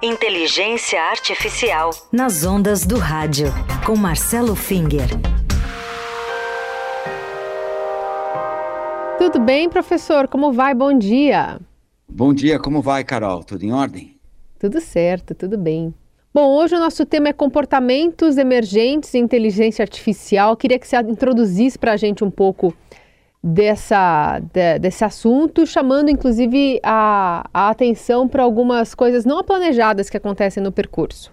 Inteligência Artificial. Nas ondas do rádio. Com Marcelo Finger. Tudo bem, professor? Como vai? Bom dia. Bom dia, como vai, Carol? Tudo em ordem? Tudo certo, tudo bem. Bom, hoje o nosso tema é comportamentos emergentes e inteligência artificial. Queria que você introduzisse para a gente um pouco dessa, de, desse assunto, chamando inclusive a, a atenção para algumas coisas não planejadas que acontecem no percurso.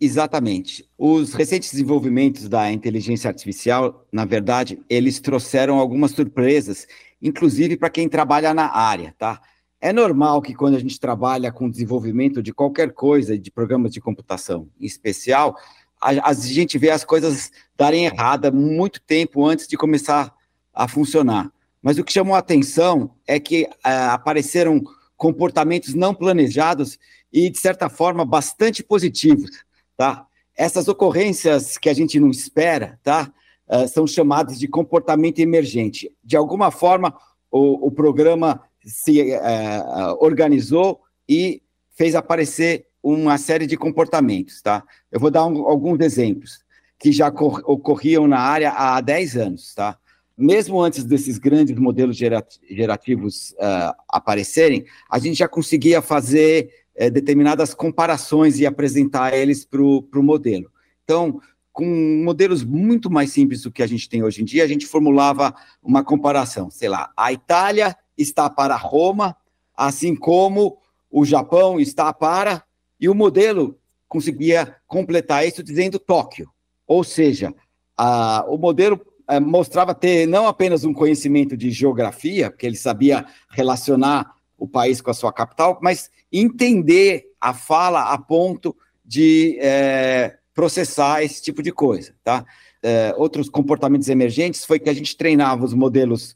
Exatamente. Os recentes desenvolvimentos da inteligência artificial, na verdade, eles trouxeram algumas surpresas, inclusive para quem trabalha na área, tá? É normal que quando a gente trabalha com desenvolvimento de qualquer coisa, de programas de computação em especial, a, a gente vê as coisas darem errada muito tempo antes de começar a funcionar. Mas o que chamou a atenção é que é, apareceram comportamentos não planejados e, de certa forma, bastante positivos, tá? Essas ocorrências que a gente não espera, tá? Uh, são chamadas de comportamento emergente. De alguma forma, o, o programa se uh, organizou e fez aparecer uma série de comportamentos, tá? Eu vou dar um, alguns exemplos que já ocorriam na área há 10 anos, tá? Mesmo antes desses grandes modelos gerativos uh, aparecerem, a gente já conseguia fazer uh, determinadas comparações e apresentar eles para o modelo. Então, com modelos muito mais simples do que a gente tem hoje em dia, a gente formulava uma comparação. Sei lá, a Itália está para Roma, assim como o Japão está para. E o modelo conseguia completar isso dizendo Tóquio. Ou seja, a, o modelo mostrava ter não apenas um conhecimento de geografia, porque ele sabia relacionar o país com a sua capital, mas entender a fala a ponto de é, processar esse tipo de coisa, tá? É, outros comportamentos emergentes foi que a gente treinava os modelos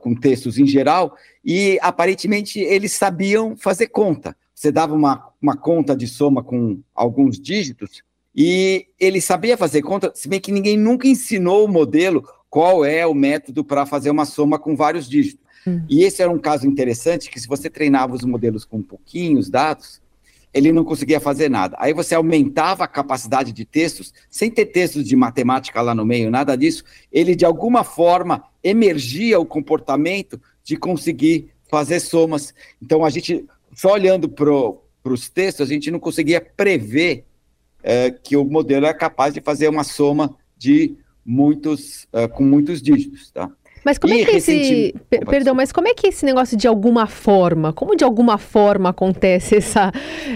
com textos em geral e aparentemente eles sabiam fazer conta. Você dava uma, uma conta de soma com alguns dígitos e ele sabia fazer conta, se bem que ninguém nunca ensinou o modelo qual é o método para fazer uma soma com vários dígitos. Hum. E esse era um caso interessante, que se você treinava os modelos com pouquinhos dados, ele não conseguia fazer nada. Aí você aumentava a capacidade de textos, sem ter textos de matemática lá no meio, nada disso, ele de alguma forma emergia o comportamento de conseguir fazer somas. Então a gente, só olhando para os textos, a gente não conseguia prever é, que o modelo é capaz de fazer uma soma de muitos, uh, com muitos dígitos, tá? Mas como e é que esse. Perdão, mas como é que esse negócio de alguma forma, como de alguma forma acontece essa,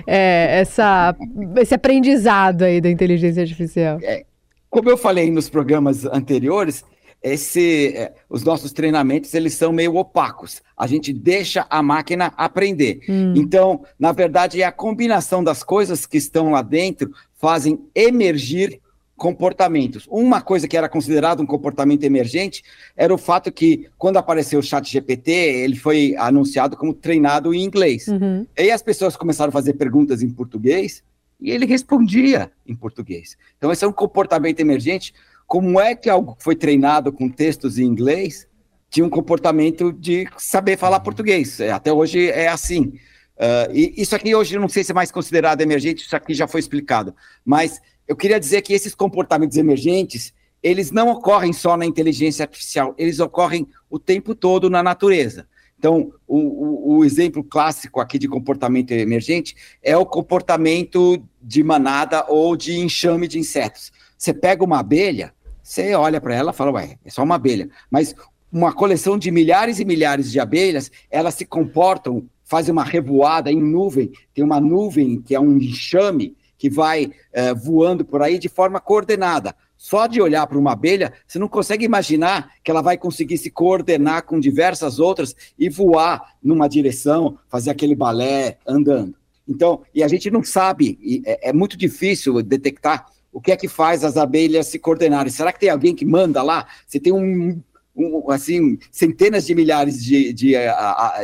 é, essa, esse aprendizado aí da inteligência artificial? É, como eu falei nos programas anteriores, esse, é, os nossos treinamentos eles são meio opacos. A gente deixa a máquina aprender. Hum. Então, na verdade, é a combinação das coisas que estão lá dentro fazem emergir comportamentos. Uma coisa que era considerado um comportamento emergente era o fato que, quando apareceu o chat GPT, ele foi anunciado como treinado em inglês. Uhum. E as pessoas começaram a fazer perguntas em português e ele respondia em português. Então, esse é um comportamento emergente. Como é que algo que foi treinado com textos em inglês tinha um comportamento de saber falar português? É, até hoje é assim. Uh, e isso aqui hoje eu não sei se é mais considerado emergente, isso aqui já foi explicado. Mas eu queria dizer que esses comportamentos emergentes, eles não ocorrem só na inteligência artificial, eles ocorrem o tempo todo na natureza. Então, o, o, o, exemplo clássico aqui de comportamento emergente é o comportamento de manada ou de enxame de insetos. Você pega uma abelha, você olha para ela e fala, ué, é só uma abelha. Mas uma coleção de milhares e milhares de abelhas, elas se comportam faz uma revoada em nuvem, tem uma nuvem que é um enxame que vai é, voando por aí de forma coordenada. Só de olhar para uma abelha, você não consegue imaginar que ela vai conseguir se coordenar com diversas outras e voar numa direção, fazer aquele balé andando. Então, e a gente não sabe, é, é muito difícil detectar o que é que faz as abelhas se coordenarem. Será que tem alguém que manda lá? Você tem um um, assim, centenas de milhares de, de,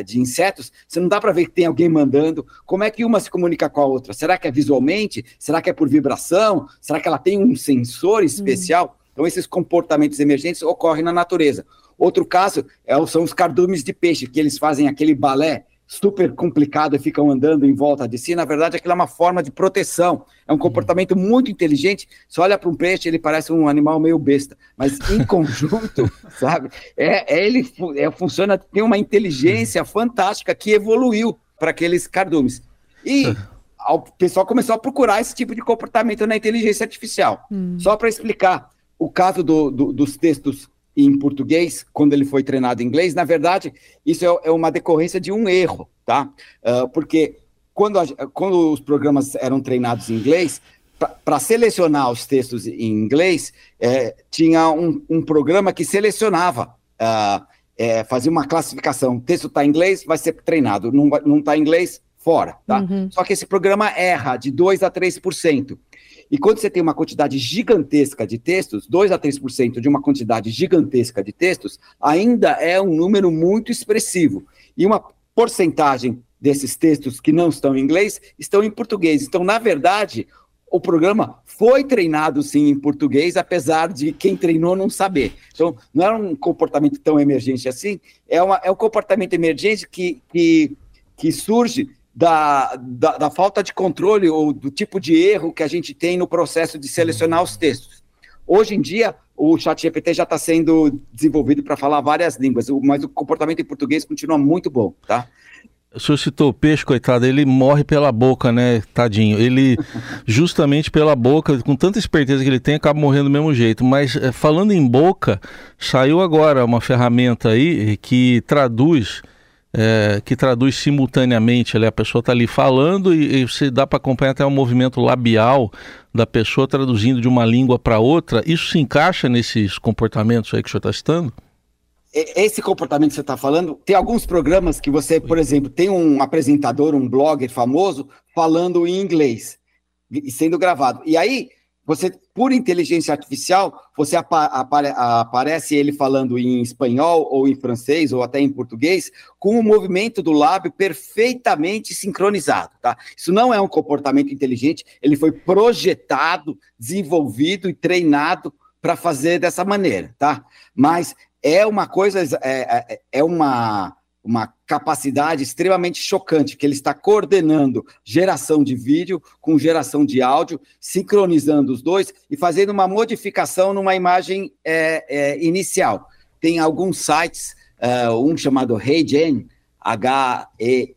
de insetos, você não dá para ver que tem alguém mandando. Como é que uma se comunica com a outra? Será que é visualmente? Será que é por vibração? Será que ela tem um sensor hum. especial? Então, esses comportamentos emergentes ocorrem na natureza. Outro caso é, são os cardumes de peixe, que eles fazem aquele balé super complicado e ficam andando em volta de si, na verdade aquilo é uma forma de proteção, é um comportamento muito inteligente, você olha para um peixe, ele parece um animal meio besta, mas em conjunto, sabe, é, é ele é, funciona, tem uma inteligência fantástica que evoluiu para aqueles cardumes. E o pessoal começou a procurar esse tipo de comportamento na inteligência artificial. Hum. Só para explicar, o caso do, do, dos textos em português, quando ele foi treinado em inglês, na verdade, isso é, é uma decorrência de um erro, tá? Uh, porque quando, a, quando os programas eram treinados em inglês, para selecionar os textos em inglês, é, tinha um, um, programa que selecionava, uh, é, fazia uma classificação. O texto está em inglês, vai ser treinado. Não está em inglês, fora, tá? Uhum. Só que esse programa erra de 2 a 3%. E quando você tem uma quantidade gigantesca de textos, 2 a 3% de uma quantidade gigantesca de textos, ainda é um número muito expressivo. E uma porcentagem desses textos que não estão em inglês estão em português. Então, na verdade, o programa foi treinado sim em português, apesar de quem treinou não saber. Então, não é um comportamento tão emergente assim, é, uma, é um comportamento emergente que, que, que surge da, da, da, falta de controle ou do tipo de erro que a gente tem no processo de selecionar os textos. Hoje em dia, o ChatGPT já está sendo desenvolvido para falar várias línguas, mas o comportamento em português continua muito bom, tá? O senhor citou o peixe, coitado, ele morre pela boca, né, tadinho? Ele, justamente pela boca, com tanta esperteza que ele tem, acaba morrendo do mesmo jeito. Mas, é, falando em boca, saiu agora uma ferramenta aí que traduz é, que traduz simultaneamente. Ali, a pessoa está ali falando e, e dá para acompanhar até o movimento labial da pessoa traduzindo de uma língua para outra. Isso se encaixa nesses comportamentos aí que o senhor está citando? Esse comportamento que você está falando, tem alguns programas que você, por exemplo, tem um apresentador, um blogger famoso falando em inglês e sendo gravado. E aí você, por inteligência artificial, você apa apare aparece ele falando em espanhol ou em francês ou até em português, com o movimento do lábio perfeitamente sincronizado, tá? Isso não é um comportamento inteligente, ele foi projetado, desenvolvido e treinado para fazer dessa maneira, tá? Mas é uma coisa, é, é, é uma uma capacidade extremamente chocante, que ele está coordenando geração de vídeo com geração de áudio, sincronizando os dois e fazendo uma modificação numa imagem é, é, inicial. Tem alguns sites, uh, um chamado HeyGen, H-E-Y-G-E-N,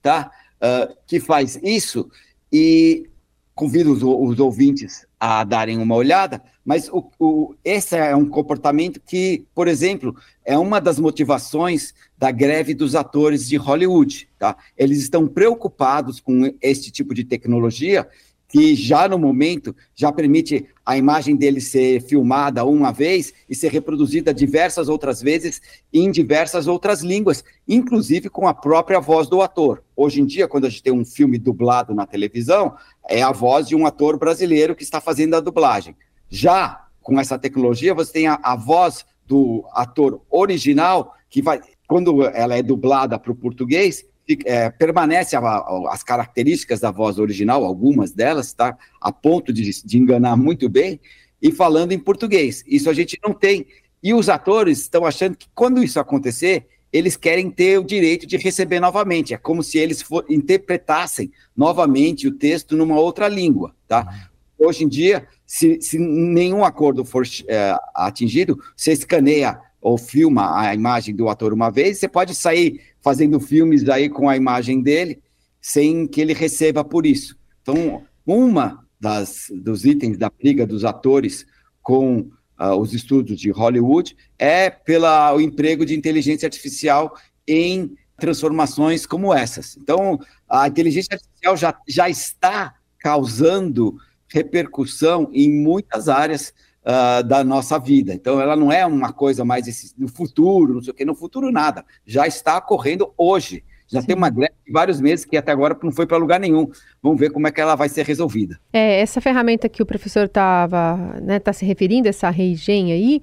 tá? Uh, que faz isso e convido os, os ouvintes a darem uma olhada, mas o, o, esse é um comportamento que, por exemplo, é uma das motivações da greve dos atores de Hollywood. Tá? Eles estão preocupados com este tipo de tecnologia que já no momento já permite a imagem dele ser filmada uma vez e ser reproduzida diversas outras vezes em diversas outras línguas, inclusive com a própria voz do ator. Hoje em dia, quando a gente tem um filme dublado na televisão, é a voz de um ator brasileiro que está fazendo a dublagem. Já com essa tecnologia, você tem a, a voz do ator original que vai, quando ela é dublada para o português, é, permanece a, a, as características da voz original, algumas delas, tá? A ponto de, de enganar muito bem, e falando em português. Isso a gente não tem. E os atores estão achando que quando isso acontecer, eles querem ter o direito de receber novamente. É como se eles for, interpretassem novamente o texto numa outra língua, tá? Hoje em dia, se, se nenhum acordo for é, atingido, você escaneia ou filma a imagem do ator uma vez, você pode sair fazendo filmes aí com a imagem dele, sem que ele receba por isso. Então, uma das dos itens da briga dos atores com uh, os estudos de Hollywood é pelo emprego de inteligência artificial em transformações como essas. Então, a inteligência artificial já, já está causando repercussão em muitas áreas uh, da nossa vida. Então, ela não é uma coisa mais esse, no futuro, não sei o que, no futuro nada. Já está ocorrendo hoje. Já Sim. tem uma greve de vários meses que até agora não foi para lugar nenhum. Vamos ver como é que ela vai ser resolvida. É, essa ferramenta que o professor estava né, tá se referindo, essa Reigen aí,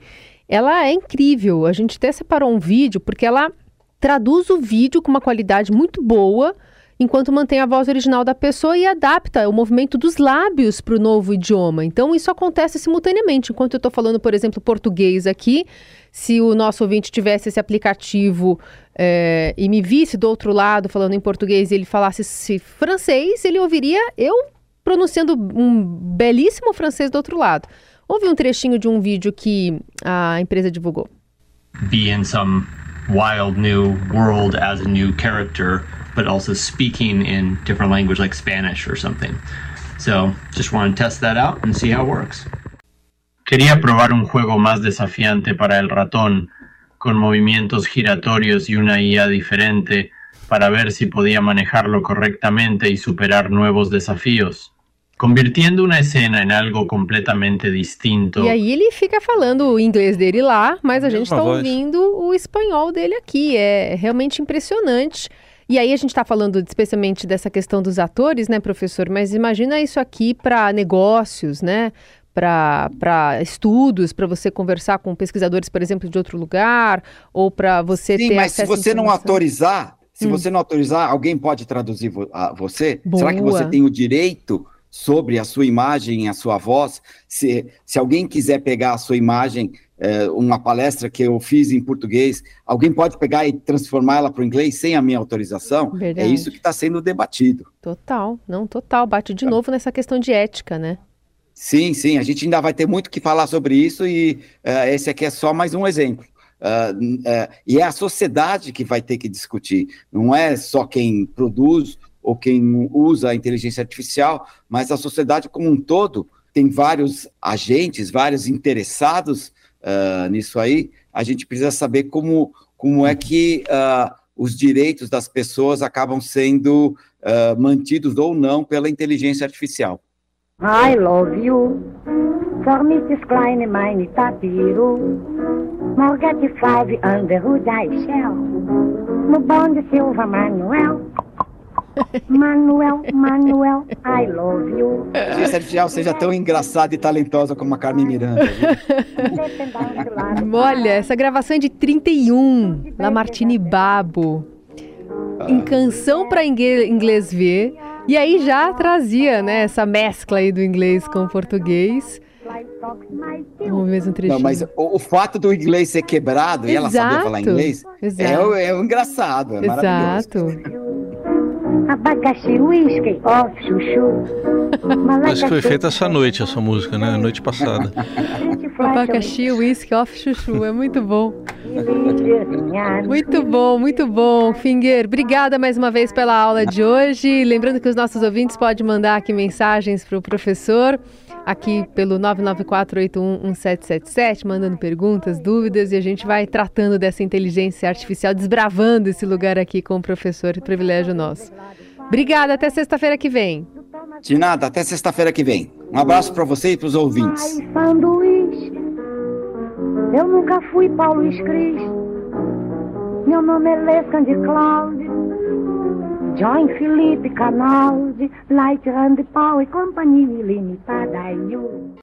ela é incrível. A gente até separou um vídeo, porque ela traduz o vídeo com uma qualidade muito boa enquanto mantém a voz original da pessoa e adapta o movimento dos lábios para o novo idioma. Então, isso acontece simultaneamente. Enquanto eu estou falando, por exemplo, português aqui, se o nosso ouvinte tivesse esse aplicativo é, e me visse do outro lado falando em português e ele falasse francês, ele ouviria eu pronunciando um belíssimo francês do outro lado. Houve um trechinho de um vídeo que a empresa divulgou. Be in some wild new world as a new character, but also speaking in different language like Spanish or something. So, just want to test that out and see how it works. Quería probar un juego más desafiante para el ratón, con movimientos giratorios y una IA diferente, para ver si podía manejarlo correctamente y superar nuevos desafíos. Convirtiendo uma cena em algo completamente distinto. E aí ele fica falando o inglês dele lá, mas a gente está ouvindo o espanhol dele aqui. É realmente impressionante. E aí a gente está falando especialmente dessa questão dos atores, né, professor? Mas imagina isso aqui para negócios, né? para estudos, para você conversar com pesquisadores, por exemplo, de outro lugar, ou para você Sim, ter mas se você não autorizar, se hum. você não autorizar, alguém pode traduzir vo você? Boa. Será que você tem o direito sobre a sua imagem, a sua voz? Se, se alguém quiser pegar a sua imagem, é, uma palestra que eu fiz em português, alguém pode pegar e transformá-la para o inglês sem a minha autorização? É Verdade. É isso que está sendo debatido. Total, não, total. Bate de novo nessa questão de ética, né? Sim, sim, a gente ainda vai ter muito que falar sobre isso e uh, esse aqui é só mais um exemplo. Uh, uh, e é a sociedade que vai ter que discutir, não é só quem produz ou quem usa a inteligência artificial, mas a sociedade como um todo tem vários agentes, vários interessados nisso aí. A gente precisa saber como, como é que os direitos das pessoas acabam sendo mantidos ou não pela inteligência artificial. I love you. For Mrs. Klein, five Silva Manuel. Manuel, Manuel, I love you. Inteligência artificial seja tão engraçada e talentosa como a Carmen Miranda. Olha, essa gravação é de 31, na Martini Babo. Em Canção para Inglês Ver. E aí já trazia, né, essa mescla aí do inglês com o português. Vamos ver um trechinho. Não, mas o, o, fato do inglês ser quebrado Exato. e ela saber falar inglês é, é, engraçado, é Exato. Abacaxi, whisky, off, chuchu. Acho que foi feita essa noite, essa música, né? Noite passada. Abacaxi, whisky, off, chuchu. É muito bom. Muito bom, muito bom. Finger, obrigada mais uma vez pela aula de hoje. Lembrando que os nossos ouvintes podem mandar aqui mensagens para o professor, aqui pelo 994811777, mandando perguntas, dúvidas, e a gente vai tratando dessa inteligência artificial, desbravando esse lugar aqui com o professor, privilégio nosso. Obrigada, até sexta-feira que vem. De nada, até sexta-feira que vem. Um abraço para você e para os ouvintes. Eu nunca fui Paulo Cris. Meu nome é Lescan de Cláudio. join philippe canals, Lighter and the power company will in